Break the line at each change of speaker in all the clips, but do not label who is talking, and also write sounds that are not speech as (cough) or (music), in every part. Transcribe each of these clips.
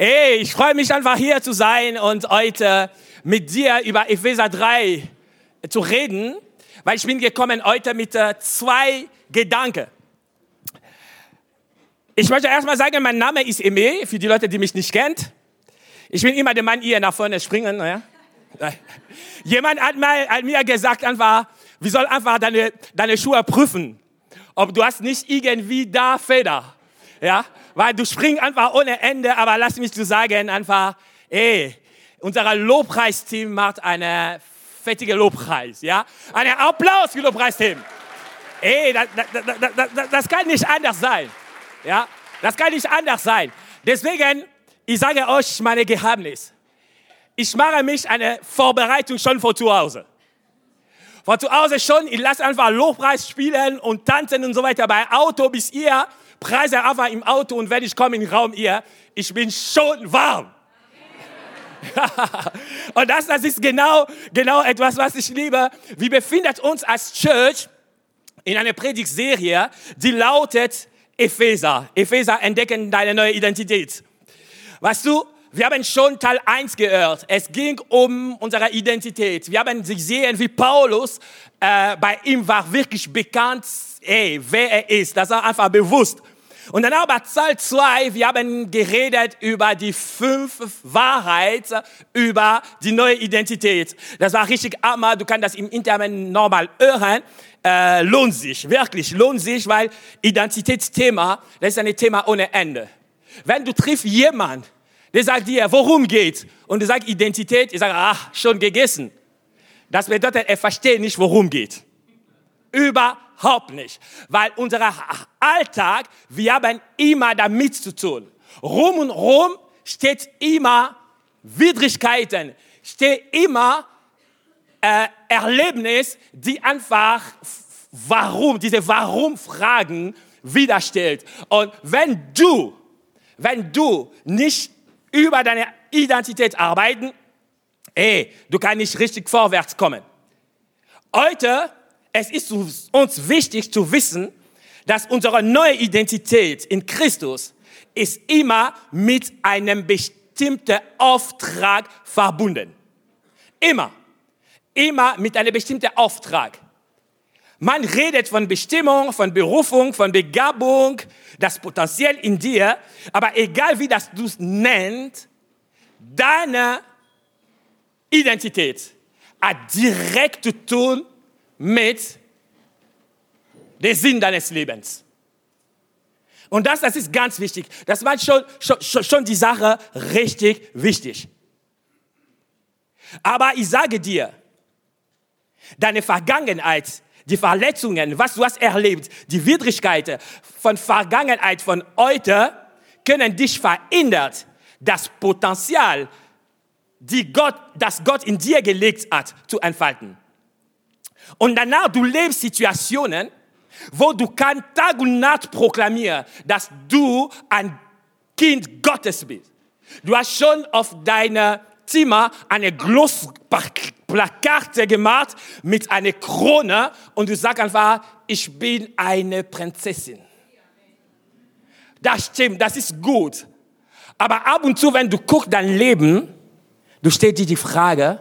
Hey, ich freue mich einfach hier zu sein und heute mit dir über Epheser 3 zu reden, weil ich bin gekommen heute mit äh, zwei Gedanken. Ich möchte erstmal sagen, mein Name ist Eme, für die Leute, die mich nicht kennt. Ich bin immer der Mann hier nach vorne springen. Ja? (laughs) Jemand hat, mal, hat mir gesagt einfach, wir sollen einfach deine, deine Schuhe prüfen, ob du hast nicht irgendwie da Feder. Ja, weil du springst einfach ohne Ende, aber lass mich zu sagen einfach, ey, unser Lobpreisteam macht eine fettige Lobpreis, ja? Einen Applaus für Lobpreisteam. Ey, das, das, das, das kann nicht anders sein. Ja, das kann nicht anders sein. Deswegen, ich sage euch meine Geheimnis. Ich mache mich eine Vorbereitung schon vor zu Hause. Vor zu Hause schon, ich lasse einfach Lobpreis spielen und tanzen und so weiter. Bei Auto bis ihr preise einfach im Auto und wenn ich komme in den Raum ihr, ich bin schon warm. (laughs) und das, das ist genau, genau etwas, was ich liebe. Wir befinden uns als Church in einer Predigtserie, die lautet Epheser. Epheser entdecken deine neue Identität. Weißt du, wir haben schon Teil 1 gehört. Es ging um unsere Identität. Wir haben gesehen, wie Paulus, äh, bei ihm war wirklich bekannt, ey, wer er ist. Das war einfach bewusst. Und dann aber Teil 2, wir haben geredet über die fünf Wahrheiten über die neue Identität. Das war richtig hammer. Du kannst das im Internet normal hören. Äh, lohnt sich, wirklich lohnt sich, weil Identitätsthema, das ist ein Thema ohne Ende. Wenn du triffst jemanden, der sagt dir, worum geht, und du sagst Identität, ich sage, ach, schon gegessen. Das bedeutet, er versteht nicht, worum geht. Überhaupt nicht. Weil unser Alltag, wir haben immer damit zu tun. Rum und rum steht immer Widrigkeiten, steht immer äh, Erlebnis, die einfach warum, diese Warum-Fragen widerstellt. Und wenn du, wenn du nicht über deine Identität arbeiten, ey, du kannst nicht richtig vorwärts kommen. Heute es ist uns wichtig zu wissen, dass unsere neue Identität in Christus ist immer mit einem bestimmten Auftrag verbunden. Immer. Immer mit einem bestimmten Auftrag. Man redet von Bestimmung, von Berufung, von Begabung, das Potenzial in dir, aber egal wie das du es nennst, deine Identität hat direkt zu tun mit dem Sinn deines Lebens. Und das, das ist ganz wichtig. Das war schon, schon, schon die Sache richtig wichtig. Aber ich sage dir, deine Vergangenheit, die Verletzungen, was du hast erlebt, die Widrigkeiten von Vergangenheit, von heute, können dich verändern. Das Potenzial, die Gott, das Gott in dir gelegt hat, zu entfalten. Und danach, du lebst Situationen, wo du kannst Tag und Nacht proklamieren, dass du ein Kind Gottes bist. Du hast schon auf deiner Zimmer eine große Plakate gemacht mit einer Krone und du sagst einfach, ich bin eine Prinzessin. Das stimmt, das ist gut. Aber ab und zu, wenn du guckst dein Leben, du stellst dir die Frage,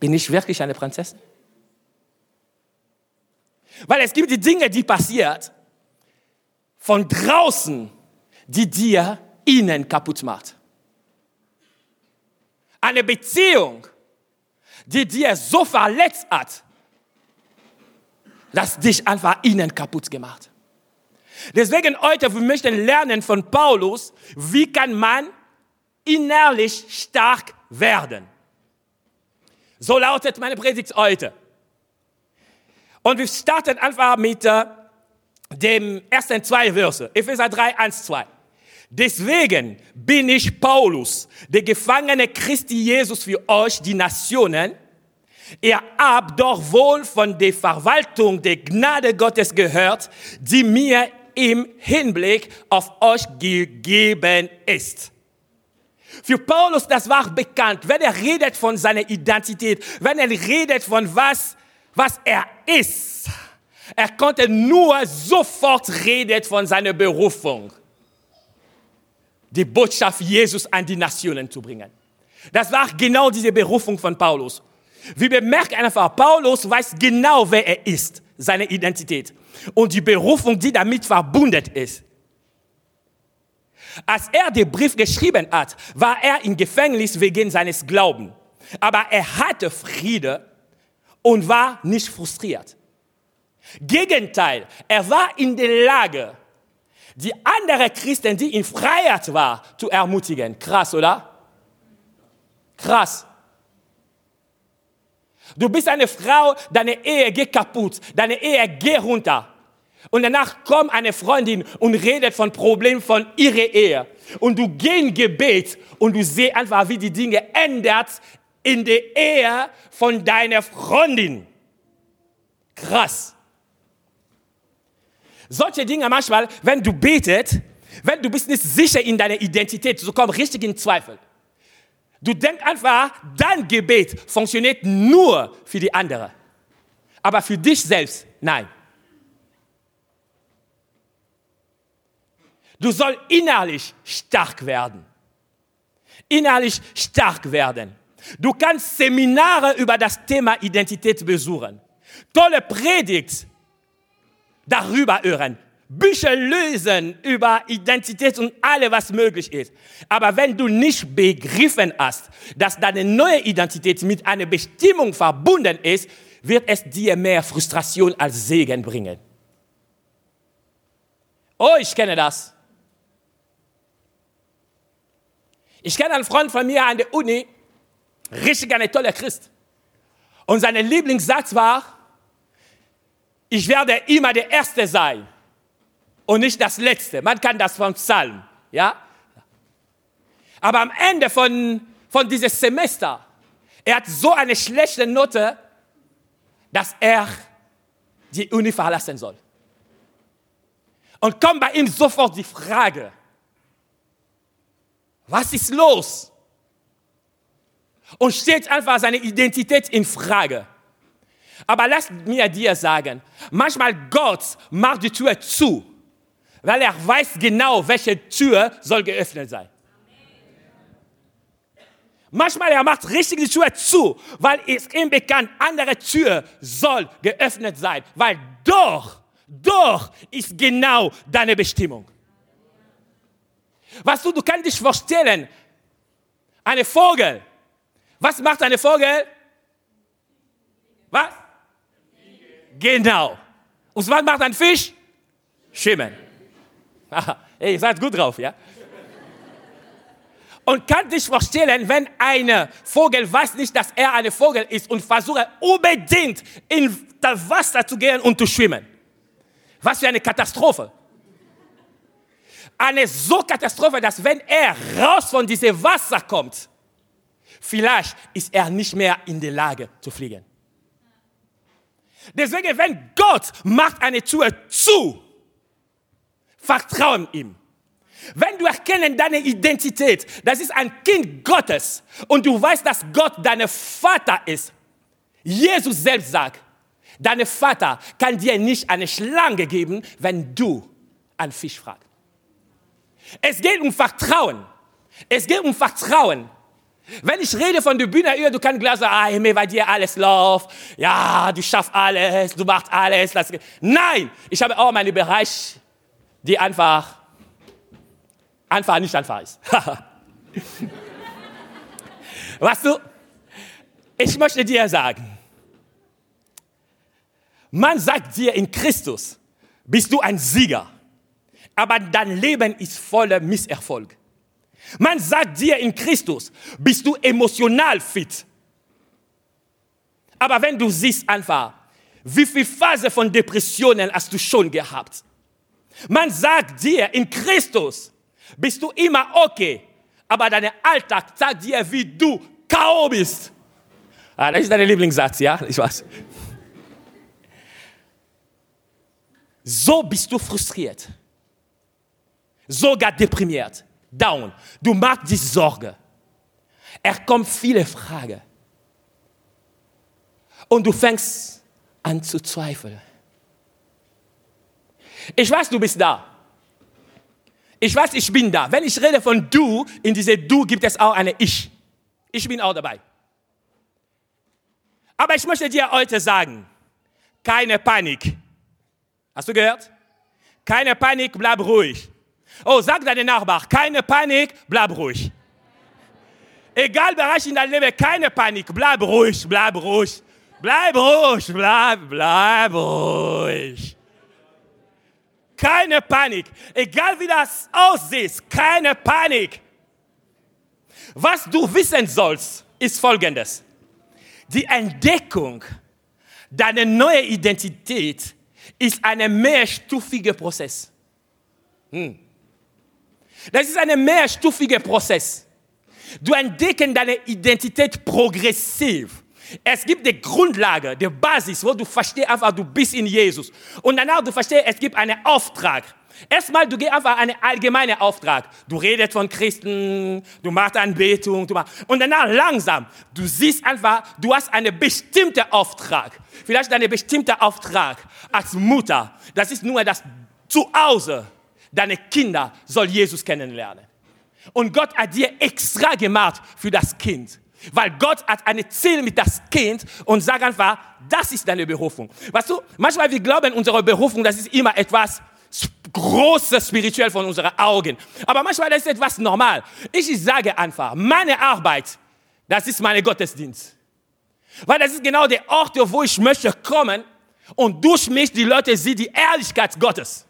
bin ich wirklich eine Prinzessin? Weil es gibt die Dinge, die passiert von draußen, die dir innen kaputt macht. Eine Beziehung, die dir so verletzt hat, dass dich einfach innen kaputt gemacht. Deswegen heute, wir möchten lernen von Paulus, wie kann man innerlich stark werden. So lautet meine Predigt heute. Und wir starten einfach mit äh, dem ersten zwei Verse. Epheser 3, 1, 2. Deswegen bin ich Paulus, der Gefangene Christi Jesus für euch, die Nationen. Ihr habt doch wohl von der Verwaltung der Gnade Gottes gehört, die mir im Hinblick auf euch gegeben ist. Für Paulus, das war bekannt, wenn er redet von seiner Identität, wenn er redet von was was er ist. Er konnte nur sofort reden von seiner Berufung. die Botschaft Jesus an die Nationen zu bringen. Das war genau diese Berufung von Paulus. Wir bemerken einfach, Paulus weiß genau, wer er ist, seine Identität und die Berufung, die damit verbunden ist. Als er den Brief geschrieben hat, war er im Gefängnis wegen seines Glaubens. Aber er hatte Friede und war nicht frustriert. Gegenteil, er war in der Lage, die anderen Christen, die in Freiheit waren, zu ermutigen. Krass, oder? Krass. Du bist eine Frau, deine Ehe geht kaputt, deine Ehe geht runter. Und danach kommt eine Freundin und redet von Problemen von ihrer Ehe. Und du gehst in Gebet und du siehst einfach, wie die Dinge ändert in der Ehe von deiner Freundin. Krass. Solche Dinge manchmal, wenn du betet, wenn du bist nicht sicher in deiner Identität, du kommst richtig in Zweifel. Du denkst einfach, dein Gebet funktioniert nur für die anderen. Aber für dich selbst, nein. Du sollst innerlich stark werden. Innerlich stark werden. Du kannst Seminare über das Thema Identität besuchen. Tolle Predigt darüber hören. Bücher lösen über Identität und alles, was möglich ist. Aber wenn du nicht begriffen hast, dass deine neue Identität mit einer Bestimmung verbunden ist, wird es dir mehr Frustration als Segen bringen. Oh, ich kenne das. Ich kenne einen Freund von mir an der Uni, richtig ein toller Christ. Und sein Lieblingssatz war, ich werde immer der Erste sein und nicht das Letzte. Man kann das vom Psalm, ja? Aber am Ende von, von diesem Semester, er hat so eine schlechte Note, dass er die Uni verlassen soll. Und kommt bei ihm sofort die Frage, was ist los? Und steht einfach seine Identität in Frage. Aber lass mir dir sagen, manchmal Gott macht die Tür zu, weil er weiß genau, welche Tür soll geöffnet sein. Manchmal er macht richtig die Tür zu, weil es ihm bekannt, andere Tür soll geöffnet sein, weil doch, doch ist genau deine Bestimmung. Weißt du, du kannst dich vorstellen, eine Vogel. Was macht eine Vogel? Was? Genau. Und was macht ein Fisch? Schimmen. Hey, (laughs) ihr seid gut drauf, ja? Und kann dich vorstellen, wenn ein Vogel weiß nicht, dass er ein Vogel ist und versucht unbedingt in das Wasser zu gehen und zu schwimmen. Was für eine Katastrophe eine so Katastrophe, dass wenn er raus von diesem Wasser kommt, vielleicht ist er nicht mehr in der Lage zu fliegen. Deswegen, wenn Gott macht eine Tür zu, vertrauen ihm. Wenn du erkennen deine Identität, das ist ein Kind Gottes und du weißt, dass Gott dein Vater ist. Jesus selbst sagt, dein Vater kann dir nicht eine Schlange geben, wenn du einen Fisch fragst. Es geht um Vertrauen. Es geht um Vertrauen. Wenn ich rede von der Bühne, du kannst gleich sagen, ah, Himmel, bei dir alles läuft. Ja, du schaffst alles, du machst alles. Das. Nein, ich habe auch meine Bereich, die einfach, einfach nicht einfach ist. (laughs) weißt du, ich möchte dir sagen, man sagt dir in Christus, bist du ein Sieger aber dein Leben ist voller Misserfolg. Man sagt dir in Christus, bist du emotional fit. Aber wenn du siehst einfach, wie viele Phasen von Depressionen hast du schon gehabt? Man sagt dir in Christus, bist du immer okay. Aber dein Alltag sagt dir, wie du K.O. bist. Ah, das ist dein Lieblingssatz, ja? Ich weiß. So bist du frustriert sogar deprimiert, down. Du machst dich Sorge. Er kommt viele Fragen. Und du fängst an zu zweifeln. Ich weiß, du bist da. Ich weiß, ich bin da. Wenn ich rede von du, in diese du gibt es auch eine ich. Ich bin auch dabei. Aber ich möchte dir heute sagen, keine Panik. Hast du gehört? Keine Panik, bleib ruhig. Oh, sag deinem Nachbar, keine Panik, bleib ruhig. Egal Bereich in deinem Leben, keine Panik, bleib ruhig, bleib ruhig. Bleib ruhig, bleib, bleib ruhig. Keine Panik. Egal wie das aussieht, keine Panik. Was du wissen sollst, ist folgendes. Die Entdeckung deiner neuen Identität ist ein mehrstufiger Prozess. Hm. Das ist ein mehrstufiger Prozess. Du entdeckst deine Identität progressiv. Es gibt die Grundlage, die Basis, wo du verstehst einfach, du bist in Jesus. Und danach du verstehst, es gibt einen Auftrag. Erstmal, du gehst einfach einen allgemeinen Auftrag. Du redest von Christen, du machst Anbetung. Du machst, und danach langsam, du siehst einfach, du hast einen bestimmten Auftrag. Vielleicht einen bestimmten Auftrag als Mutter. Das ist nur das Zuhause. Deine Kinder soll Jesus kennenlernen. Und Gott hat dir extra gemacht für das Kind. Weil Gott hat ein Ziel mit das Kind und sagt einfach, das ist deine Berufung. Weißt du, manchmal wir glauben, unsere Berufung, das ist immer etwas Großes spirituell von unseren Augen. Aber manchmal ist etwas normal. Ich sage einfach, meine Arbeit, das ist mein Gottesdienst. Weil das ist genau der Ort, wo ich möchte kommen und durch mich die Leute sehen die Ehrlichkeit Gottes.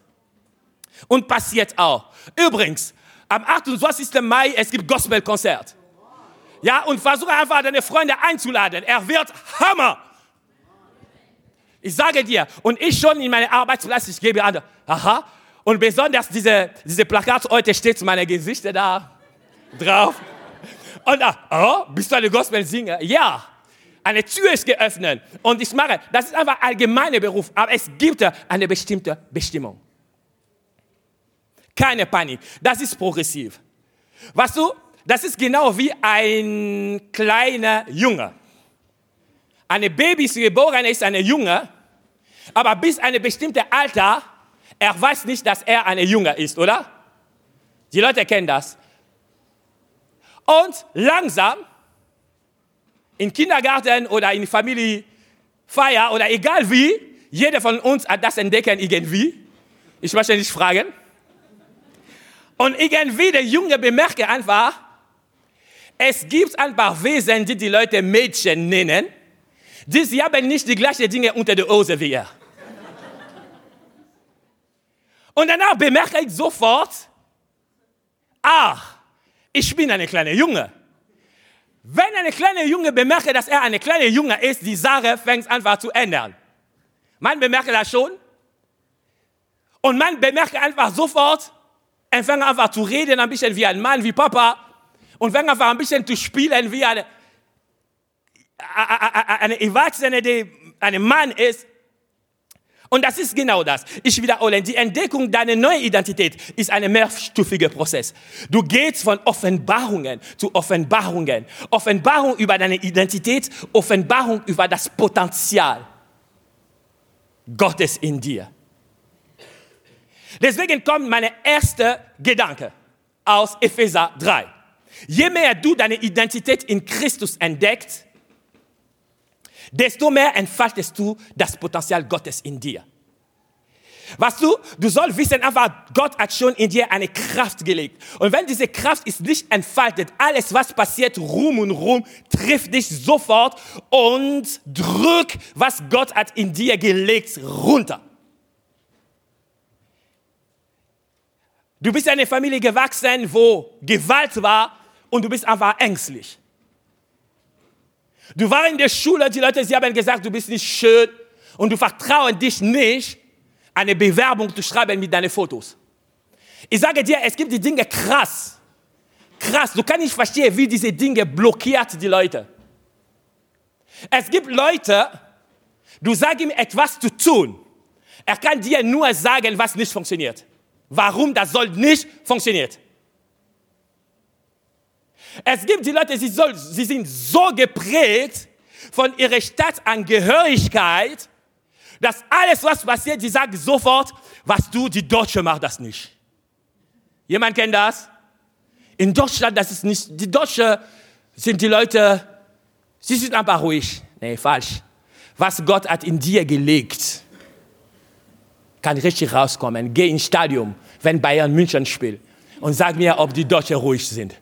Und passiert auch. Übrigens, am 28. Mai, es gibt Gospelkonzert. Ja, und versuche einfach deine Freunde einzuladen. Er wird Hammer. Ich sage dir, und ich schon in meinem Arbeitsplatz, ich gebe an, aha, und besonders diese, diese Plakat heute steht meine Gesichter da drauf. Und da, oh, bist du eine Gospel-Singer? Ja. Eine Tür ist geöffnet und ich mache, das ist einfach allgemeiner Beruf, aber es gibt eine bestimmte Bestimmung. Keine Panik, das ist progressiv. Weißt du, das ist genau wie ein kleiner Junge. Ein Baby ist geboren, ist ein Junge, aber bis ein bestimmtes Alter, er weiß nicht, dass er ein Junge ist, oder? Die Leute kennen das. Und langsam, im Kindergarten oder in Familienfeier oder egal wie, jeder von uns hat das entdecken irgendwie. Ich möchte nicht fragen. Und irgendwie der Junge bemerkt einfach, es gibt ein paar Wesen, die die Leute Mädchen nennen, die sie haben nicht die gleichen Dinge unter der Hose wie er. Und danach bemerke ich sofort, ach, ich bin eine kleine Junge. Wenn eine kleine Junge bemerkt, dass er eine kleine Junge ist, die Sache fängt einfach zu ändern. Man bemerkt das schon. Und man bemerkt einfach sofort, er fängt einfach zu reden, ein bisschen wie ein Mann, wie Papa und fängt einfach ein bisschen zu spielen wie eine, eine Erwachsene, die ein Mann ist. Und das ist genau das. Ich wiederhole, die Entdeckung deiner neuen Identität ist ein mehrstufiger Prozess. Du gehst von Offenbarungen zu Offenbarungen. Offenbarung über deine Identität, Offenbarung über das Potenzial Gottes in dir. Deswegen kommt mein erster Gedanke aus Epheser 3. Je mehr du deine Identität in Christus entdeckst, desto mehr entfaltest du das Potenzial Gottes in dir. Weißt du, du sollst wissen, einfach Gott hat schon in dir eine Kraft gelegt. Und wenn diese Kraft ist nicht entfaltet, alles was passiert rum und rum, trifft dich sofort und drückt, was Gott hat in dir gelegt, runter. Du bist in eine Familie gewachsen, wo Gewalt war und du bist einfach ängstlich. Du warst in der Schule, die Leute, sie haben gesagt, du bist nicht schön und du vertrauen dich nicht, eine Bewerbung zu schreiben mit deinen Fotos. Ich sage dir, es gibt die Dinge krass. Krass, du kannst nicht verstehen, wie diese Dinge blockiert die Leute. Es gibt Leute, du sagst ihm etwas zu tun. Er kann dir nur sagen, was nicht funktioniert. Warum das soll nicht funktioniert. Es gibt die Leute, sie, soll, sie sind so geprägt von ihrer Staatsangehörigkeit, dass alles, was passiert, sie sagen sofort, was du, die Deutsche macht das nicht. Jemand kennt das? In Deutschland, das ist nicht, die Deutschen sind die Leute, sie sind einfach ruhig. Nee, falsch. Was Gott hat in dir gelegt, kann richtig rauskommen. Geh ins Stadion, wenn Bayern München spielt und sag mir, ob die Deutschen ruhig sind.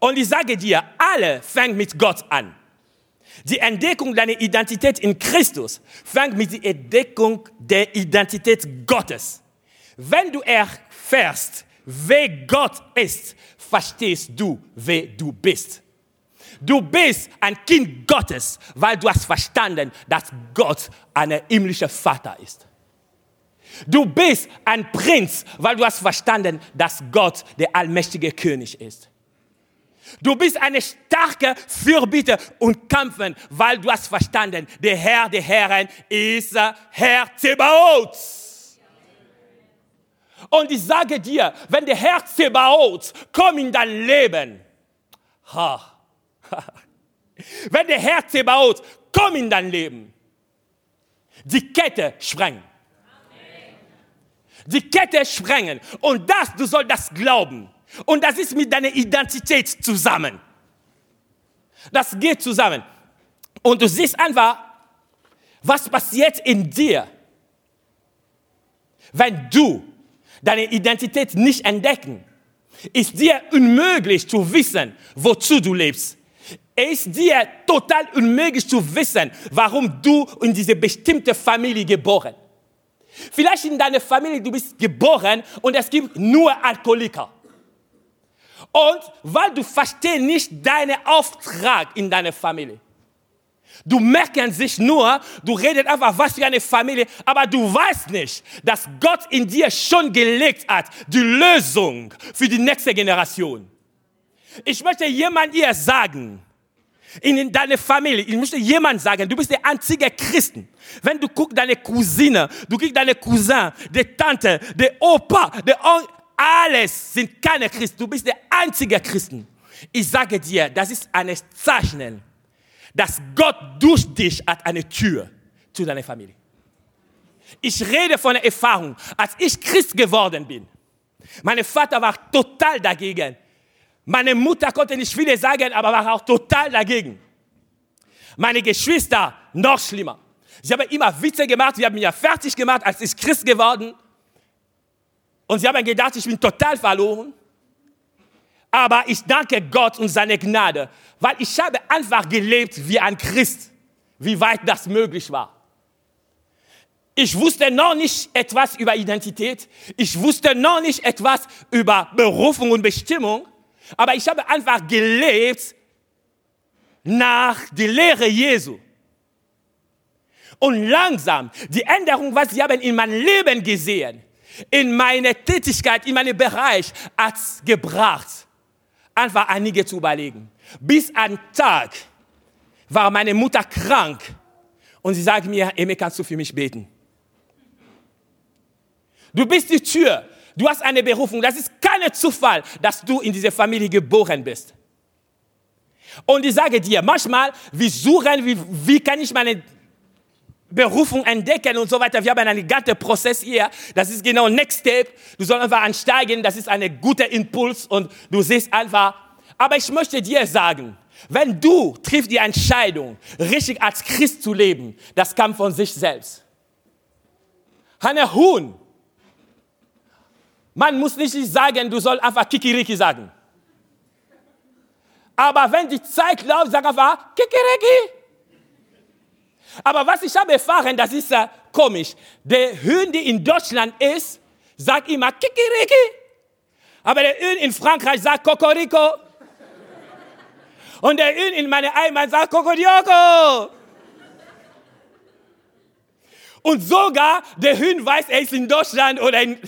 Und ich sage dir, alle fängt mit Gott an. Die Entdeckung deiner Identität in Christus fängt mit der Entdeckung der Identität Gottes. Wenn du erfährst, wer Gott ist, verstehst du, wer du bist. Du bist ein Kind Gottes, weil du hast verstanden, dass Gott ein himmlischer Vater ist. Du bist ein Prinz, weil du hast verstanden, dass Gott der allmächtige König ist. Du bist eine starke Fürbitte und Kämpfen, weil du hast verstanden, der Herr der Herren ist Herr Zebaoth. Und ich sage dir, wenn der Herr Zebaoth kommt in dein Leben, ha, (laughs) wenn der Herr Zebaoth kommt in dein Leben, die Kette sprengen. Die Kette sprengen. Und das, du sollst das glauben. Und das ist mit deiner Identität zusammen. Das geht zusammen. Und du siehst einfach, was passiert in dir, wenn du deine Identität nicht entdecken. Ist dir unmöglich zu wissen, wozu du lebst. Es ist dir total unmöglich zu wissen, warum du in diese bestimmte Familie geboren. Vielleicht in deiner Familie, du bist geboren und es gibt nur Alkoholiker. Und weil du verstehst nicht deinen Auftrag in deiner Familie. Du merken sich nur, du redest einfach, was für eine Familie, aber du weißt nicht, dass Gott in dir schon gelegt hat, die Lösung für die nächste Generation. Ich möchte jemand ihr sagen, in deiner Familie, ich möchte jemand sagen, du bist der einzige Christen. Wenn du guckst, deine Cousine, du guckst deine Cousin, die Tante, der Opa, der Onkel, alles sind keine Christen. Du bist der einzige Christen. Ich sage dir, das ist ein Zeichen, dass Gott durch dich hat eine Tür zu deiner Familie. Ich rede von der Erfahrung, als ich Christ geworden bin. Mein Vater war total dagegen. Meine Mutter konnte nicht viele sagen, aber war auch total dagegen. Meine Geschwister noch schlimmer. Sie haben immer Witze gemacht, sie haben mich ja fertig gemacht, als ich Christ geworden. Und sie haben gedacht, ich bin total verloren. Aber ich danke Gott und seine Gnade, weil ich habe einfach gelebt wie ein Christ, wie weit das möglich war. Ich wusste noch nicht etwas über Identität. Ich wusste noch nicht etwas über Berufung und Bestimmung. Aber ich habe einfach gelebt nach der Lehre Jesu. Und langsam, die Änderung, was sie haben in meinem Leben gesehen, in meine Tätigkeit, in meinen Bereich hat gebracht, einfach einige zu überlegen. Bis ein Tag war meine Mutter krank und sie sagte mir, Eme, kannst du für mich beten? Du bist die Tür, du hast eine Berufung. Das ist kein Zufall, dass du in diese Familie geboren bist. Und ich sage dir, manchmal, wir suchen, wie, wie kann ich meine Berufung entdecken und so weiter. Wir haben einen ganzen Prozess hier. Das ist genau Next Step. Du sollst einfach ansteigen. Das ist ein guter Impuls und du siehst einfach. Aber ich möchte dir sagen, wenn du triffst die Entscheidung, richtig als Christ zu leben, das kam von sich selbst. Hanne Huhn. Man muss nicht sagen, du sollst einfach Kikiriki sagen. Aber wenn die Zeit läuft, sag einfach Kikiriki. Aber was ich habe erfahren, das ist äh, komisch. Der Hühn, der in Deutschland ist, sagt immer Kikiriki. Aber der Hühn in Frankreich sagt Kokoriko. Und der Hühn in meiner Heimat sagt Kokodioko. Und sogar der Hühn weiß, er ist in Deutschland oder in.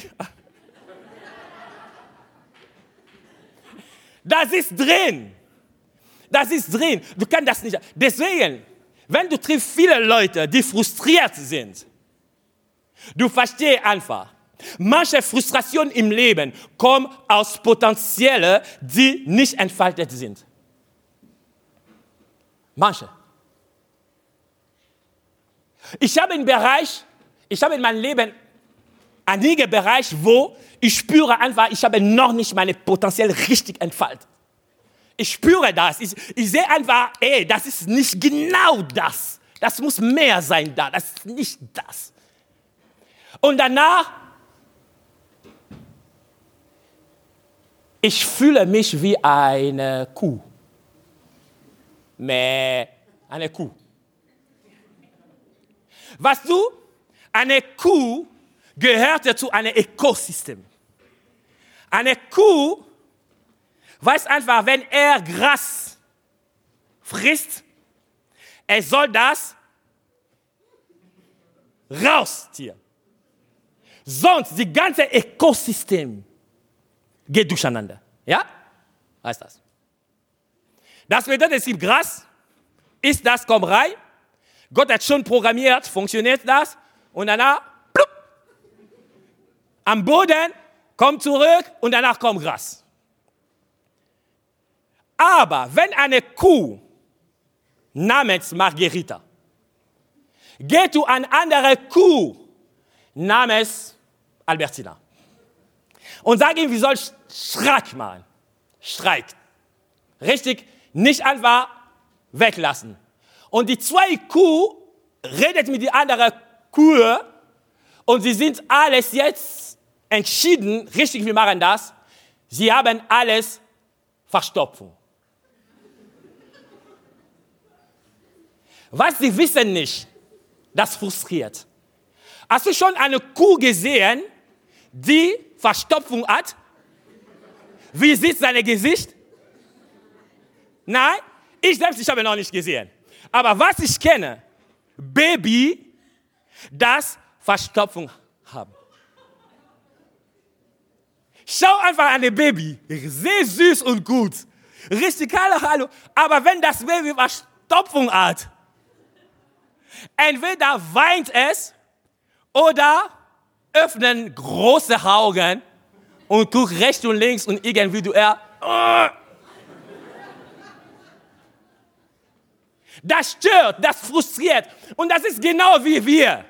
Das ist drin. Das ist drin. Du kannst das nicht. Deswegen, wenn du triffst viele Leute, die frustriert sind, du verstehst einfach, manche Frustrationen im Leben kommen aus Potenzialen, die nicht entfaltet sind. Manche. Ich habe im Bereich, ich habe in meinem Leben einige Bereiche, wo ich spüre einfach, ich habe noch nicht meine Potenzial richtig entfaltet. Ich spüre das. Ich, ich sehe einfach, ey, das ist nicht genau das. Das muss mehr sein da. Das ist nicht das. Und danach, ich fühle mich wie eine Kuh. Mäh, eine Kuh. Was du, eine Kuh gehört zu einem Ökosystem. Eine Kuh weiß einfach, wenn er Gras frisst, er soll das rausziehen. Sonst die ganze Ökosystem geht durcheinander. Ja? Heißt das. Das bedeutet, es gibt Gras, ist das, komm rein. Gott hat schon programmiert, funktioniert das. Und danach, am Boden, kommt zurück und danach kommt Gras. Aber wenn eine Kuh namens Margherita geht zu einer anderen Kuh namens Albertina und sagt ihm, wie soll Streik machen. Streik. Richtig, nicht einfach weglassen. Und die zwei Kuh redet mit der anderen Kuh und sie sind alles jetzt entschieden, richtig, wir machen das. Sie haben alles Verstopfung. Was sie wissen nicht, das frustriert. Hast du schon eine Kuh gesehen, die Verstopfung hat? Wie sieht sein Gesicht? Nein, ich selbst, ich habe noch nicht gesehen. Aber was ich kenne, Baby, das Verstopfung haben. Schau einfach an ein Baby, sehr süß und gut. Richtig, hallo, hallo. Aber wenn das Baby Verstopfung hat, entweder weint es oder öffnen große Augen und guckt rechts und links und irgendwie du er. Oh. Das stört, das frustriert. Und das ist genau wie wir.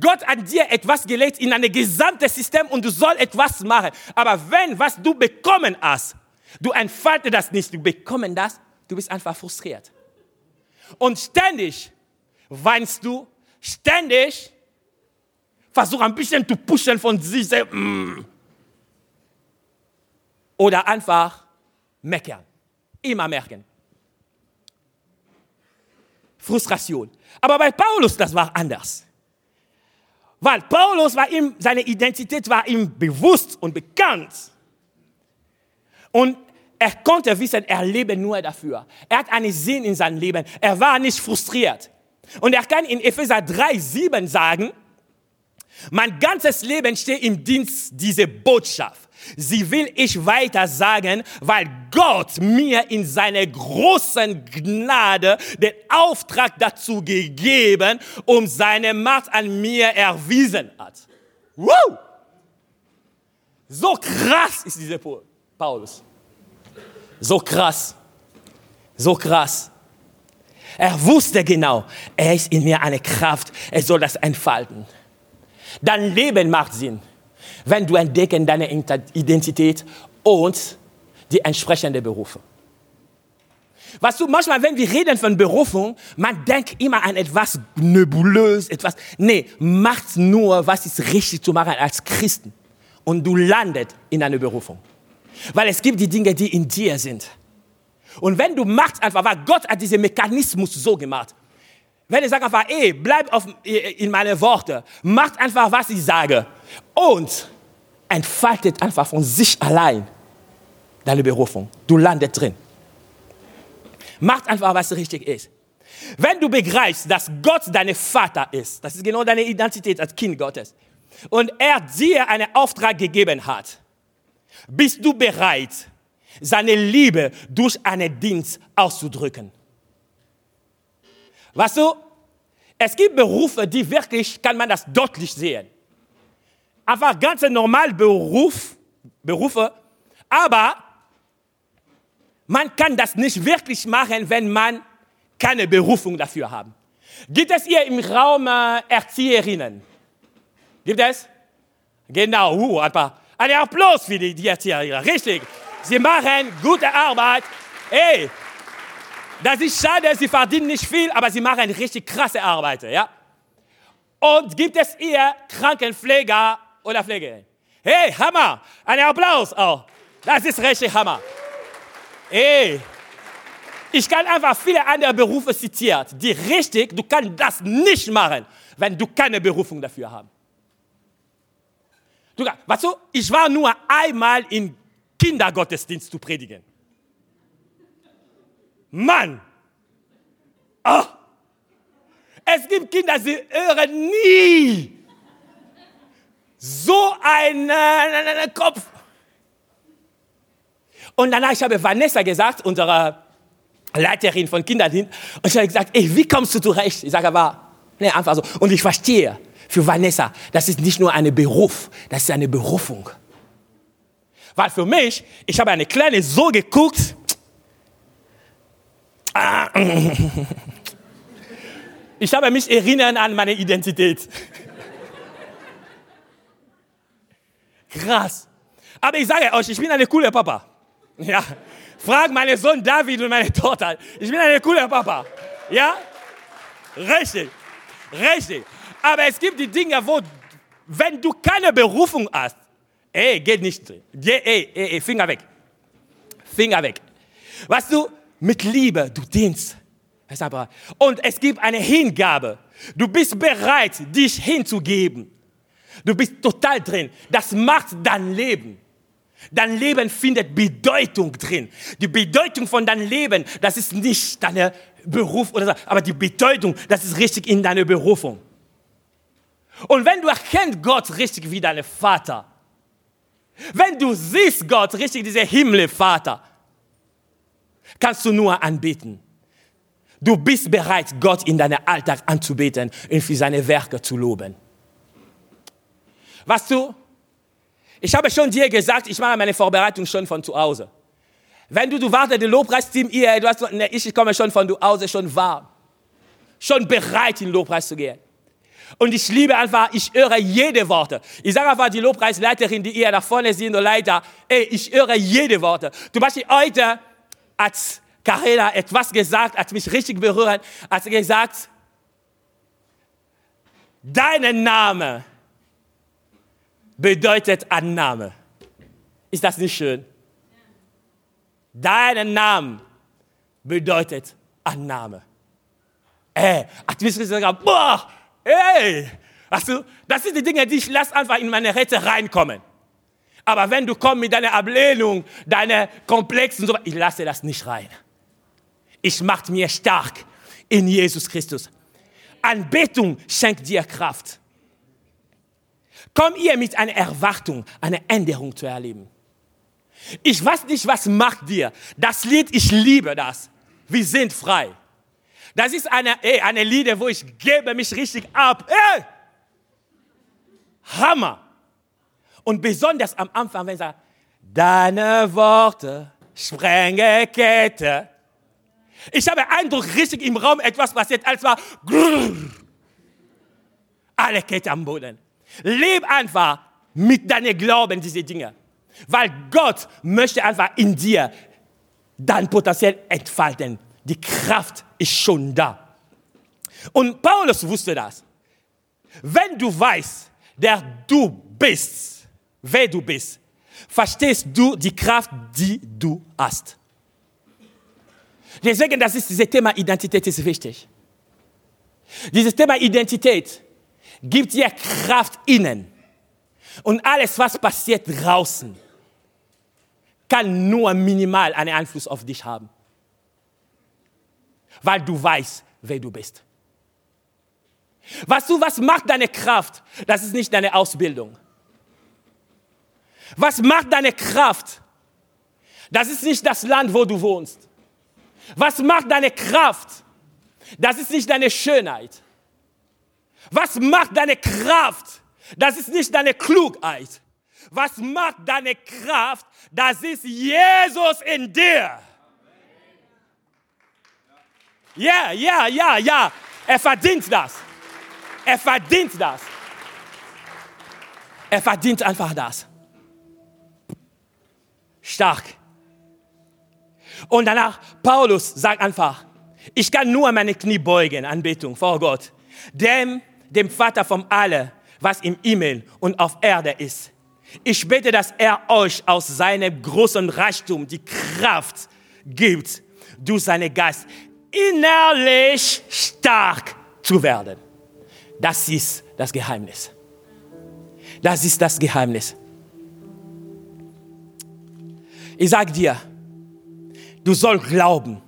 Gott hat dir etwas gelegt in ein gesamtes System und du sollst etwas machen. Aber wenn, was du bekommen hast, du entfaltest das nicht, du bekommst das, du bist einfach frustriert. Und ständig weinst du, ständig versuch ein bisschen zu pushen von sich selbst. Mm. Oder einfach meckern. Immer merken. Frustration. Aber bei Paulus, das war anders. Weil Paulus war ihm, seine Identität war ihm bewusst und bekannt. Und er konnte wissen, er lebe nur dafür. Er hat einen Sinn in seinem Leben. Er war nicht frustriert. Und er kann in Epheser 3, 7 sagen, mein ganzes Leben steht im Dienst dieser Botschaft. Sie will ich weiter sagen, weil Gott mir in seiner großen Gnade den Auftrag dazu gegeben und seine Macht an mir erwiesen hat. Wow! So krass ist dieser Paulus. So krass. So krass. Er wusste genau, er ist in mir eine Kraft, er soll das entfalten. Dein Leben macht Sinn wenn du entdecken deine Identität und die entsprechende Berufe. Was du manchmal, wenn wir reden von Berufung, man denkt immer an etwas nebulös, etwas. Nee, macht nur, was ist richtig zu machen als Christen. Und du landet in einer Berufung. Weil es gibt die Dinge, die in dir sind. Und wenn du machst einfach, weil Gott hat diesen Mechanismus so gemacht. Wenn ich sage einfach, ey, bleib auf, in meine Worte, macht einfach, was ich sage. Und entfaltet einfach von sich allein deine Berufung. Du landest drin. Macht einfach, was richtig ist. Wenn du begreifst, dass Gott dein Vater ist, das ist genau deine Identität als Kind Gottes, und er dir einen Auftrag gegeben hat, bist du bereit, seine Liebe durch einen Dienst auszudrücken. Weißt du, es gibt Berufe, die wirklich, kann man das deutlich sehen einfach ganz normal Beruf, Berufe, aber man kann das nicht wirklich machen, wenn man keine Berufung dafür hat. Gibt es hier im Raum äh, Erzieherinnen? Gibt es? Genau, uh, ein paar. Ein Applaus für die, die hier. Richtig. Sie machen gute Arbeit. Ey, das ist schade, sie verdienen nicht viel, aber sie machen richtig krasse Arbeit. Ja? Und gibt es hier Krankenpfleger oder Pflegerin? Hey, Hammer! Ein Applaus auch. Das ist richtig Hammer. Ey, ich kann einfach viele andere Berufe zitiert, die richtig, du kannst das nicht machen, wenn du keine Berufung dafür hast. Du, weißt du, ich war nur einmal im Kindergottesdienst zu predigen. Mann! Oh. Es gibt Kinder, sie hören nie so einen, einen Kopf. Und danach ich habe Vanessa gesagt, unsere Leiterin von Kinderdienst, und ich habe gesagt, ey, wie kommst du zurecht? Ich sage aber, nee, einfach so. Und ich verstehe, für Vanessa, das ist nicht nur ein Beruf, das ist eine Berufung. Weil für mich, ich habe eine kleine so geguckt, (laughs) ich habe mich erinnert an meine Identität. Krass. Aber ich sage euch, ich bin eine coole Papa. Ja. Frag meinen Sohn David und meine Tochter. Ich bin eine coole Papa. Ja? Richtig. Richtig. Aber es gibt die Dinge, wo, wenn du keine Berufung hast, ey, geht nicht. Ey, ey, ey, Finger weg. Finger weg. Weißt du, mit Liebe, du dienst. Und es gibt eine Hingabe. Du bist bereit, dich hinzugeben. Du bist total drin. Das macht dein Leben. Dein Leben findet Bedeutung drin. Die Bedeutung von deinem Leben, das ist nicht dein Beruf oder so, aber die Bedeutung, das ist richtig in deiner Berufung. Und wenn du erkennst Gott richtig wie dein Vater, wenn du siehst Gott richtig, dieser Himmel Vater, kannst du nur anbeten. Du bist bereit, Gott in deinem Alltag anzubeten und für seine Werke zu loben. Weißt du, ich habe schon dir gesagt, ich mache meine Vorbereitung schon von zu Hause. Wenn du, du wartest, das Lobpreisteam hier, du hast, ne, ich komme schon von zu Hause schon warm. Schon bereit, in den Lobpreis zu gehen. Und ich liebe einfach, ich höre jede Worte. Ich sage einfach die Lobpreisleiterin, die ihr da vorne sind, der Leiter, ey, ich höre jede Worte. Zum Beispiel heute hat Carela etwas gesagt, hat mich richtig berührt, hat gesagt, dein Name bedeutet Annahme. Ist das nicht schön? Dein Name bedeutet Annahme. Ey, mich gesagt, boah, Hey, weißt du, das sind die Dinge, die ich lasse einfach in meine Rette reinkommen. Aber wenn du kommst mit deiner Ablehnung, deiner Komplexen, so, ich lasse das nicht rein. Ich mache mir stark in Jesus Christus. Anbetung schenkt dir Kraft. Komm ihr mit einer Erwartung, eine Änderung zu erleben. Ich weiß nicht, was macht dir. Das Lied, ich liebe das. Wir sind frei. Das ist eine, ey, eine Lieder, wo ich gebe mich richtig ab. Ey! Hammer. Und besonders am Anfang, wenn ich sage, deine Worte sprenge Kette. Ich habe Eindruck, richtig im Raum etwas passiert, als war grrr, alle Kette am Boden. Leb einfach mit deinem Glauben diese Dinge. Weil Gott möchte einfach in dir dein Potenzial entfalten. Die Kraft ist schon da. Und Paulus wusste das. Wenn du weißt, der du bist, wer du bist, verstehst du die Kraft, die du hast. Deswegen, das ist dieses Thema Identität ist wichtig. Dieses Thema Identität gibt dir Kraft innen. Und alles, was passiert draußen, kann nur minimal einen Einfluss auf dich haben weil du weißt, wer du bist. Weißt du, was macht deine Kraft? Das ist nicht deine Ausbildung. Was macht deine Kraft? Das ist nicht das Land, wo du wohnst. Was macht deine Kraft? Das ist nicht deine Schönheit. Was macht deine Kraft? Das ist nicht deine Klugheit. Was macht deine Kraft? Das ist Jesus in dir. Ja, ja, ja, ja. Er verdient das. Er verdient das. Er verdient einfach das. Stark. Und danach, Paulus sagt einfach, ich kann nur meine Knie beugen, Anbetung vor Gott, dem, dem Vater von allem, was im Himmel und auf Erde ist. Ich bete, dass er euch aus seinem großen Reichtum die Kraft gibt, durch seinen Geist innerlich stark zu werden. Das ist das Geheimnis. Das ist das Geheimnis. Ich sage dir, du sollst glauben.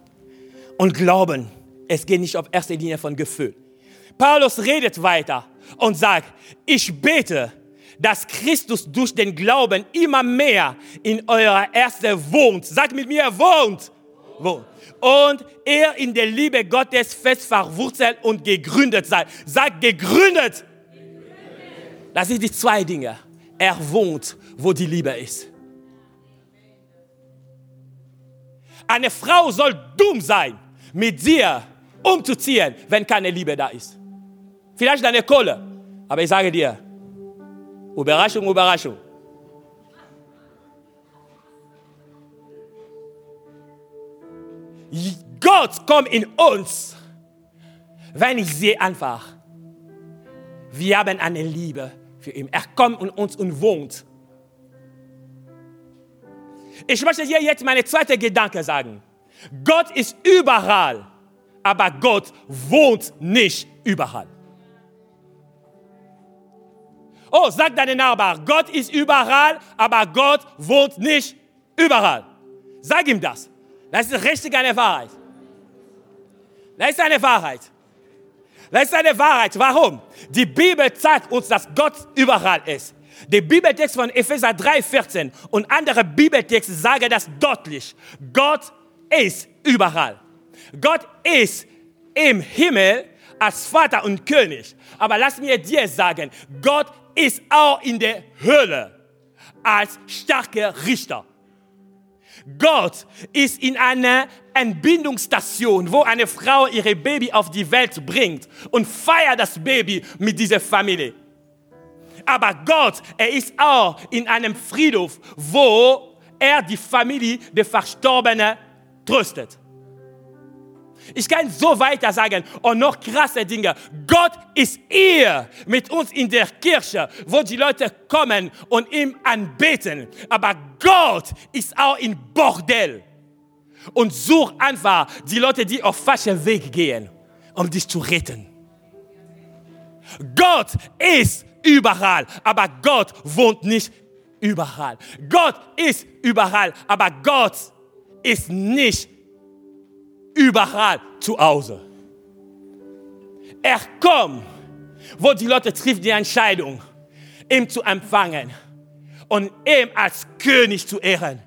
Und glauben, es geht nicht auf erster Linie von Gefühl. Paulus redet weiter und sagt, ich bete, dass Christus durch den Glauben immer mehr in eurer Erste wohnt. Sagt mit mir, wohnt. wohnt. Und er in der Liebe Gottes fest verwurzelt und gegründet seid. Sagt gegründet. Das sind die zwei Dinge. Er wohnt, wo die Liebe ist. Eine Frau soll dumm sein, mit dir umzuziehen, wenn keine Liebe da ist. Vielleicht deine Kohle, aber ich sage dir, Überraschung, Überraschung. Gott kommt in uns, wenn ich sehe einfach, wir haben eine Liebe für ihn. Er kommt in uns und wohnt. Ich möchte hier jetzt meine zweite Gedanke sagen. Gott ist überall, aber Gott wohnt nicht überall. Oh, sag deinem Nachbar, Gott ist überall, aber Gott wohnt nicht überall. Sag ihm das. Das ist richtig eine Wahrheit. Das ist eine Wahrheit. Das ist eine Wahrheit. Warum? Die Bibel zeigt uns, dass Gott überall ist. Der Bibeltext von Epheser 3,14 und andere Bibeltexte sagen das deutlich. Gott ist überall. Gott ist im Himmel als Vater und König. Aber lass mir dir sagen, Gott ist auch in der Hölle als starker Richter. Gott ist in einer Entbindungsstation, wo eine Frau ihre Baby auf die Welt bringt und feiert das Baby mit dieser Familie. Aber Gott, er ist auch in einem Friedhof, wo er die Familie der Verstorbenen tröstet. Ich kann so weiter sagen und noch krasse Dinge. Gott ist hier mit uns in der Kirche, wo die Leute kommen und ihm anbeten. Aber Gott ist auch im Bordell und sucht einfach die Leute, die auf falschen Weg gehen, um dich zu retten. Gott ist überall, aber Gott wohnt nicht überall. Gott ist überall, aber Gott ist nicht überall überall zu Hause. Er kommt, wo die Leute trifft die Entscheidung, ihn zu empfangen und ihn als König zu ehren.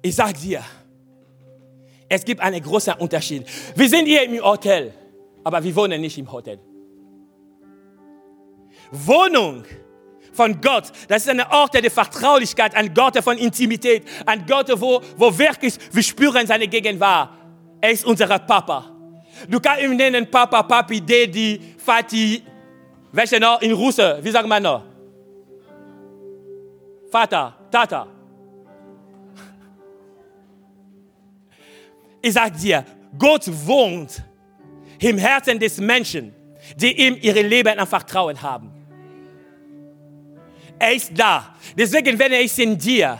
Ich sage dir, es gibt einen großen Unterschied. Wir sind hier im Hotel, aber wir wohnen nicht im Hotel. Wohnung von Gott. Das ist ein Ort der Vertraulichkeit, ein Gott von Intimität, ein Gott, wo, wo wirklich wir spüren seine Gegenwart. Er ist unser Papa. Du kannst ihn nennen Papa, Papi, Daddy, Vati, welche noch in Russe, wie sagt man noch? Vater, Tata. (laughs) Ich sag dir, Gott wohnt im Herzen des Menschen, die ihm ihre Leben an Vertrauen haben. Er ist da. Deswegen, wenn er ist in dir,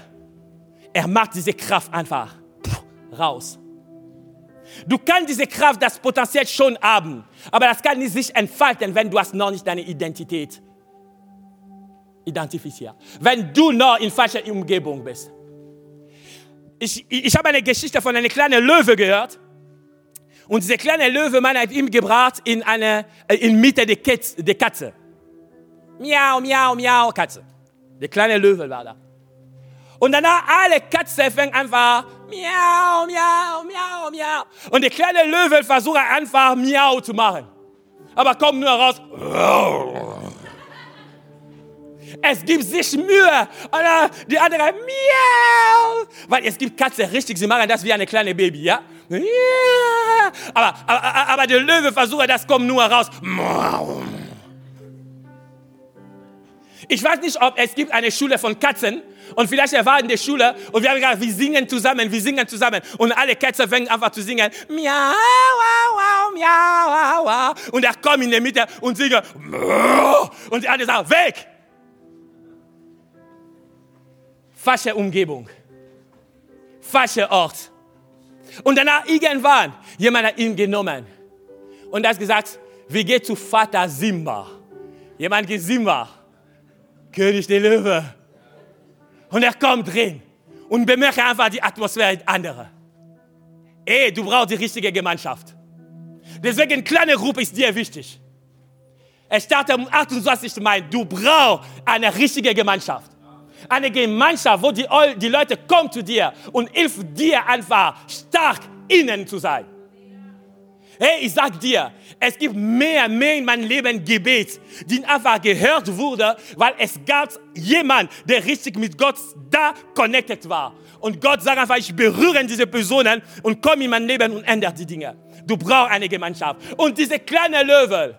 er macht diese Kraft einfach raus. Du kannst diese Kraft, das Potenzial schon haben, aber das kann nicht sich entfalten, wenn du hast noch nicht deine Identität identifiziert. Wenn du noch in falscher Umgebung bist. Ich, ich habe eine Geschichte von einem kleinen Löwe gehört. Und dieser kleine Löwe, man hat ihn gebracht in eine, äh, in Mitte. Der Katze. Miau, miau, miau, Katze. Der kleine Löwe war da. Und danach alle Katzen fangen einfach miau, miau, miau, miau. Und der kleine Löwe versucht einfach miau zu machen. Aber kommt nur raus. Es gibt sich Mühe. Und die andere miau. Weil es gibt Katzen richtig, sie machen das wie eine kleine Baby, ja? Aber, aber, aber der Löwe versucht, das kommt nur raus. Ich weiß nicht, ob es gibt eine Schule von Katzen und vielleicht er war in der Schule und wir haben gesagt, wir singen zusammen, wir singen zusammen und alle Katzen fangen einfach zu singen. Miau, miau, wow, wow. Und er kommt in der Mitte und singt und anderen sagen, weg! Falsche Umgebung. Falscher Ort. Und danach irgendwann, jemand hat ihn genommen und hat gesagt, wir gehen zu Vater Simba. Jemand geht Simba, König der Löwe. Und er kommt drin und bemerkt einfach die Atmosphäre andere. Ey, du brauchst die richtige Gemeinschaft. Deswegen, kleine Gruppe ist dir wichtig. Es startet um 28. Mai. Du brauchst eine richtige Gemeinschaft. Eine Gemeinschaft, wo die, die Leute kommen zu dir und hilft dir einfach stark innen zu sein. Hey, ich sag dir, es gibt mehr, mehr in meinem Leben Gebet, die einfach gehört wurde, weil es gab jemand, der richtig mit Gott da connected war. Und Gott sagt einfach, ich berühre diese Personen und komme in mein Leben und ändert die Dinge. Du brauchst eine Gemeinschaft. Und diese kleine Löwe,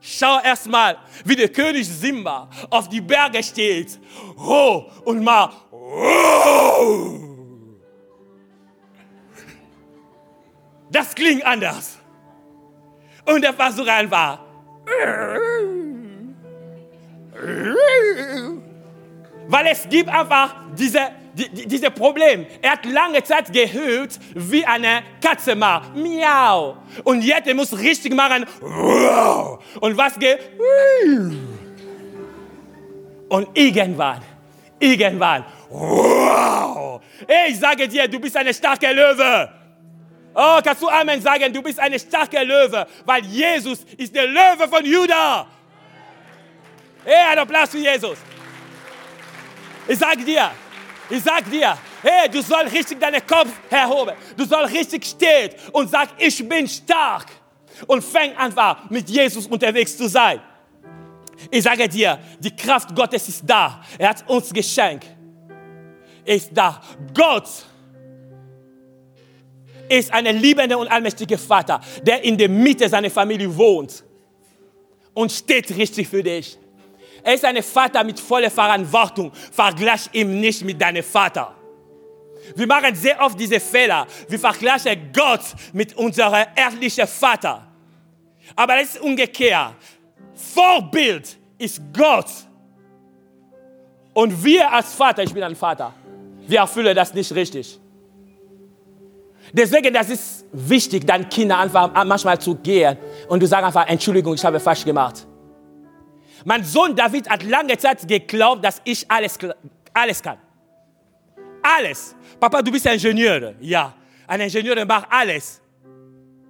schau erstmal, wie der König Simba auf die Berge steht. Oh, und mal, oh. Das klingt anders. Und der Versuch war, weil es gibt einfach diese, die, diese Problem. Er hat lange Zeit gehört, wie eine Katze macht. Miau. Und jetzt er muss richtig machen. Und was geht? Und irgendwann, irgendwann, ich sage dir, du bist eine starke Löwe. Oh, kannst du Amen sagen? Du bist eine starke Löwe, weil Jesus ist der Löwe von Juda. Hey, ein Applaus für Jesus. Ich sag dir, ich sag dir, hey, du sollst richtig deinen Kopf erhoben. Du sollst richtig stehen und sag, ich bin stark. Und fäng einfach mit Jesus unterwegs zu sein. Ich sage dir, die Kraft Gottes ist da. Er hat uns geschenkt. Ist da. Gott ist ein liebender und allmächtiger Vater, der in der Mitte seiner Familie wohnt und steht richtig für dich. Er ist ein Vater mit voller Verantwortung. Vergleich ihn nicht mit deinem Vater. Wir machen sehr oft diese Fehler. Wir vergleichen Gott mit unserem ehrlichen Vater. Aber das ist umgekehrt. Vorbild ist Gott. Und wir als Vater, ich bin ein Vater, wir erfüllen das nicht richtig. Deswegen, das ist wichtig, deinen Kindern einfach manchmal zu gehen und du sagst einfach, Entschuldigung, ich habe falsch gemacht. Mein Sohn David hat lange Zeit geglaubt, dass ich alles, alles kann. Alles. Papa, du bist Ingenieur. Ja, ein Ingenieur macht alles.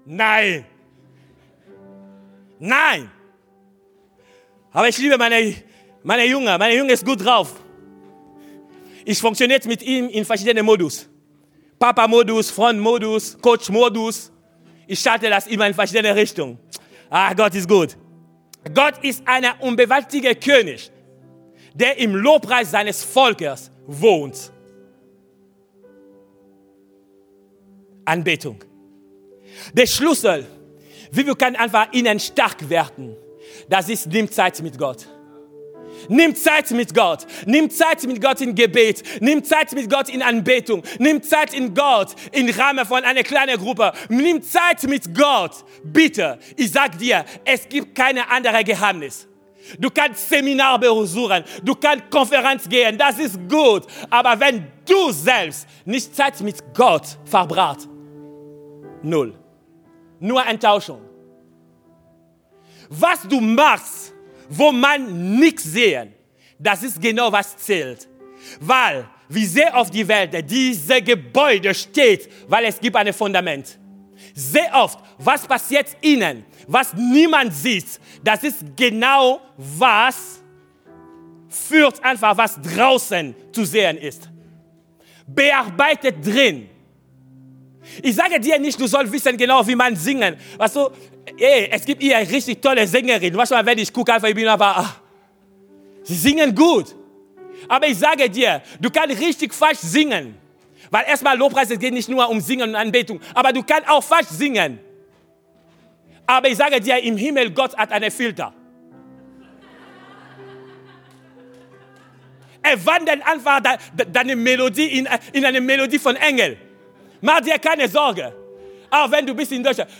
Nein. Nein. Aber ich liebe meine, meine Junge. Meine Junge ist gut drauf. Ich funktioniere mit ihm in verschiedenen Modus. Papa-Modus, Freund-Modus, Coach-Modus. Ich schalte das immer in verschiedene Richtungen. Ah, Gott ist gut. Gott ist ein unbewältigter König, der im Lobpreis seines Volkes wohnt. Anbetung. Der Schlüssel, wie wir können einfach innen stark werden, das ist, nimm Zeit mit Gott. Nimm Zeit mit Gott. Nimm Zeit mit Gott in Gebet. Nimm Zeit mit Gott in Anbetung. Nimm Zeit in Gott im Rahmen von einer kleinen Gruppe. Nimm Zeit mit Gott. Bitte, ich sag dir, es gibt keine andere Geheimnis. Du kannst Seminar besuchen, du kannst Konferenz gehen, das ist gut. Aber wenn du selbst nicht Zeit mit Gott verbracht, null. Nur Enttäuschung. Was du machst, wo man nichts sehen. Das ist genau was zählt. Weil, wie sehr auf die Welt diese Gebäude steht, weil es gibt ein Fundament. Sehr oft, was passiert innen, was niemand sieht, das ist genau was führt einfach, was draußen zu sehen ist. Bearbeitet drin. Ich sage dir nicht, du sollst wissen genau, wie man singen. Weißt du, ey, es gibt hier richtig tolle Sängerin. Manchmal, wenn ich gucke, einfach, ich bin einfach, ach, sie singen gut. Aber ich sage dir, du kannst richtig falsch singen. Weil erstmal Lobpreis, es geht nicht nur um Singen und Anbetung, aber du kannst auch falsch singen. Aber ich sage dir, im Himmel, Gott hat einen Filter. Er wandelt einfach deine Melodie in, in eine Melodie von Engel. Mach dir keine Sorge. Auch wenn du bist in Deutschland.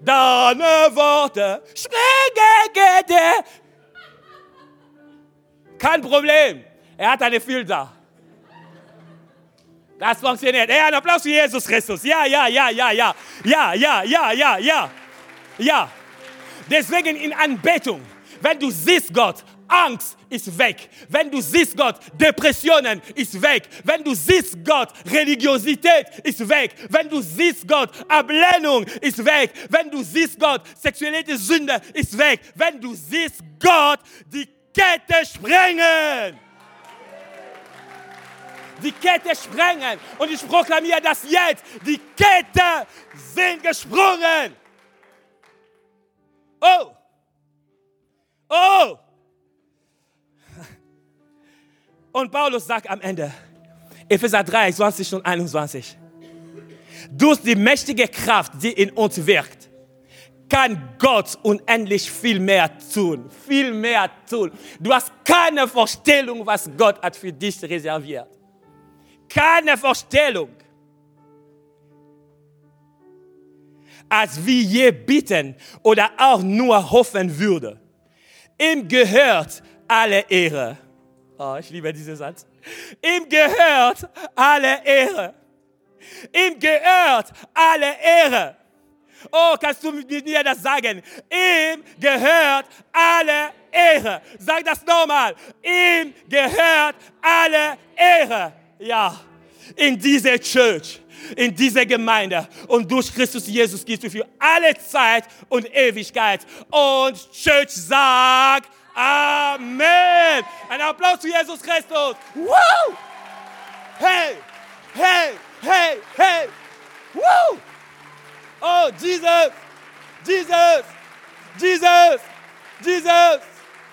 Deine Worte springen Kein Problem. Er hat eine Filter. Das funktioniert. Hey, ein Applaus für Jesus Christus. Ja, ja, ja, ja, ja. Ja, ja, ja, ja, ja. Ja. Deswegen in Anbetung, wenn du siehst Gott, Angst ist weg. Wenn du siehst Gott, Depressionen ist weg. Wenn du siehst Gott, Religiosität ist weg. Wenn du siehst Gott, Ablehnung ist weg. Wenn du siehst Gott, sexuelle Sünde ist weg. Wenn du siehst Gott, die Kette sprengen die Kette sprengen. Und ich proklamiere das jetzt. Die Kette sind gesprungen. Oh. Oh. Und Paulus sagt am Ende, Epheser 3, 20 und 21, durch die mächtige Kraft, die in uns wirkt, kann Gott unendlich viel mehr tun. Viel mehr tun. Du hast keine Vorstellung, was Gott hat für dich reserviert keine Vorstellung, als wie je bitten oder auch nur hoffen würde. Ihm gehört alle Ehre. Oh, ich liebe diesen Satz. Ihm gehört alle Ehre. Ihm gehört alle Ehre. Oh, kannst du mit mir das sagen? Ihm gehört alle Ehre. Sag das nochmal. Ihm gehört alle Ehre ja, in diese Church, in diese Gemeinde. Und durch Christus Jesus gehst du für alle Zeit und Ewigkeit. Und Church sagt Amen. Ein Applaus zu Jesus Christus. Woo! Hey, hey, hey, hey. Woo! Oh, Jesus, Jesus, Jesus, Jesus.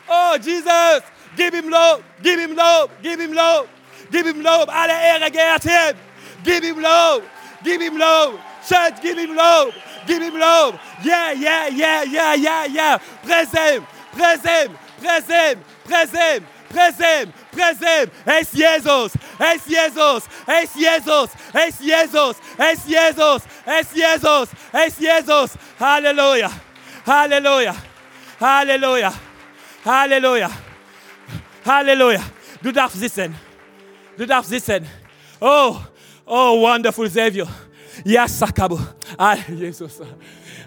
Oh, Jesus. Gib ihm Lob, gib ihm Lob, gib ihm Lob. Gib ihm Lob. Alle Ehre gehört hin. Gib ihm Lob. Gib ihm Lob. Church, gib ihm Lob. Gib ihm Lob. Yeah, yeah, yeah, yeah, yeah, yeah. Presse ihm. Presse ihm. Presse ihm. Presse ihm. Presse ihm. Presse ihm. Es ist Jesus. Es ist Jesus. Es ist Jesus. Es ist Jesus. Es ist Jesus. Es ist Jesus. Es ist Jesus. Halleluja. Halleluja. Halleluja. Halleluja. Halleluja. Du darfst sitzen. Du darfst sitzen. Oh, oh, wonderful Savior. Ja, Sakabu. Ah, (laughs) Jesus.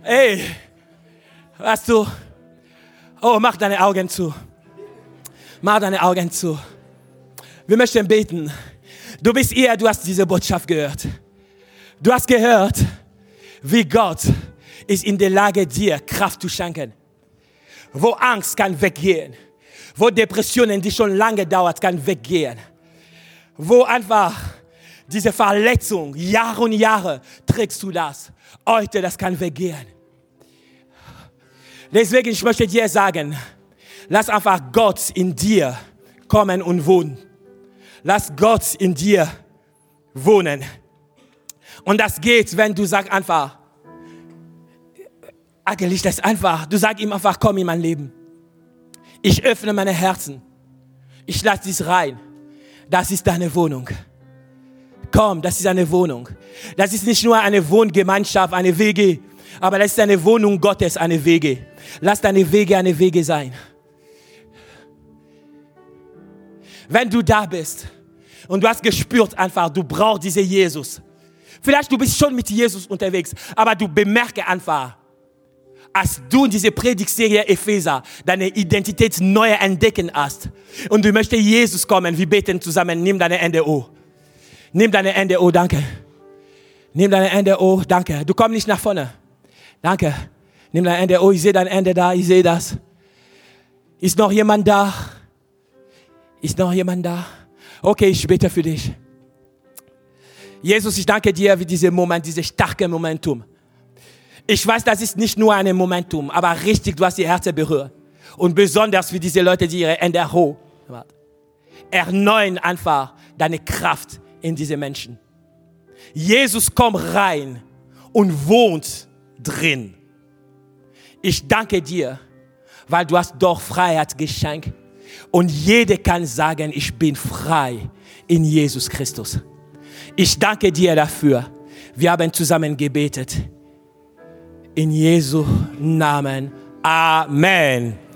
Ey, weißt du, oh, mach deine Augen zu. Mach deine Augen zu. Wir möchten beten. Du bist hier, du hast diese Botschaft gehört. Du hast gehört, wie Gott ist in der Lage, dir Kraft zu schenken. Wo Angst kann weggehen. Wo Depressionen, die schon lange dauert, kann weggehen wo einfach diese Verletzung, Jahre und Jahre trägst du das. Heute, das kann weggehen. Deswegen, ich möchte dir sagen, lass einfach Gott in dir kommen und wohnen. Lass Gott in dir wohnen. Und das geht, wenn du sagst einfach, eigentlich das einfach, du sagst ihm einfach, komm in mein Leben. Ich öffne meine Herzen. Ich lasse dich rein das ist deine Wohnung. Komm, das ist eine Wohnung. Das ist nicht nur eine Wohngemeinschaft, eine Wege, aber das ist eine Wohnung Gottes, eine Wege. Lass deine Wege eine Wege sein. Wenn du da bist und du hast gespürt einfach, du brauchst diesen Jesus. Vielleicht du bist schon mit Jesus unterwegs, aber du bemerke einfach, als du in diese Predigtserie Epheser deine Identität neu entdecken hast und du möchtest Jesus kommen, wir beten zusammen, nimm deine Hände hoch. Nimm deine Hände hoch, danke. Nimm deine Hände hoch, danke. Du kommst nicht nach vorne. Danke. Nimm deine Hände hoch, ich sehe dein Ende da, ich sehe das. Ist noch jemand da? Ist noch jemand da? Okay, ich bete für dich. Jesus, ich danke dir für diesen Moment, dieses starke Momentum. Ich weiß, das ist nicht nur ein Momentum, aber richtig, du hast die Herzen berührt. Und besonders für diese Leute, die ihre Hände hoch erneuern einfach deine Kraft in diese Menschen. Jesus kommt rein und wohnt drin. Ich danke dir, weil du hast doch Freiheit geschenkt. Und jeder kann sagen, ich bin frei in Jesus Christus. Ich danke dir dafür. Wir haben zusammen gebetet. In Jesu Namen. Amen.